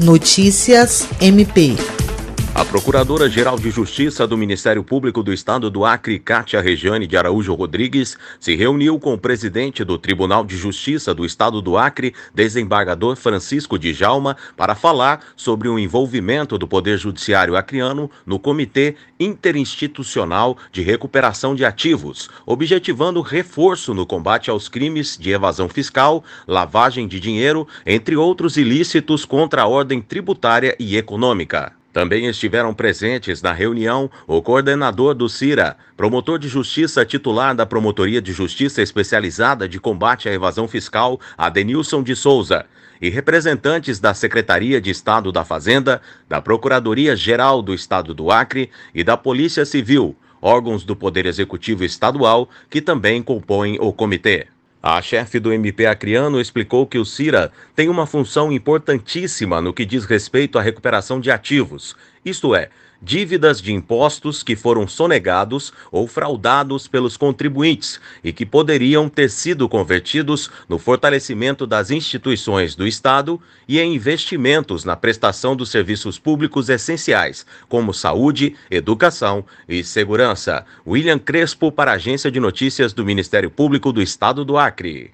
Notícias MP. A Procuradora-Geral de Justiça do Ministério Público do Estado do Acre, Cátia Regiane de Araújo Rodrigues, se reuniu com o presidente do Tribunal de Justiça do Estado do Acre, desembargador Francisco de Jalma, para falar sobre o envolvimento do Poder Judiciário acreano no Comitê Interinstitucional de Recuperação de Ativos, objetivando reforço no combate aos crimes de evasão fiscal, lavagem de dinheiro, entre outros ilícitos contra a ordem tributária e econômica. Também estiveram presentes na reunião o coordenador do CIRA, promotor de justiça titular da Promotoria de Justiça Especializada de Combate à Evasão Fiscal, Adenilson de Souza, e representantes da Secretaria de Estado da Fazenda, da Procuradoria-Geral do Estado do Acre e da Polícia Civil, órgãos do Poder Executivo Estadual que também compõem o comitê. A chefe do MP Acreano explicou que o CIRA tem uma função importantíssima no que diz respeito à recuperação de ativos, isto é, dívidas de impostos que foram sonegados ou fraudados pelos contribuintes e que poderiam ter sido convertidos no fortalecimento das instituições do Estado e em investimentos na prestação dos serviços públicos essenciais, como saúde, educação e segurança. William Crespo, para a Agência de Notícias do Ministério Público do Estado do Acre.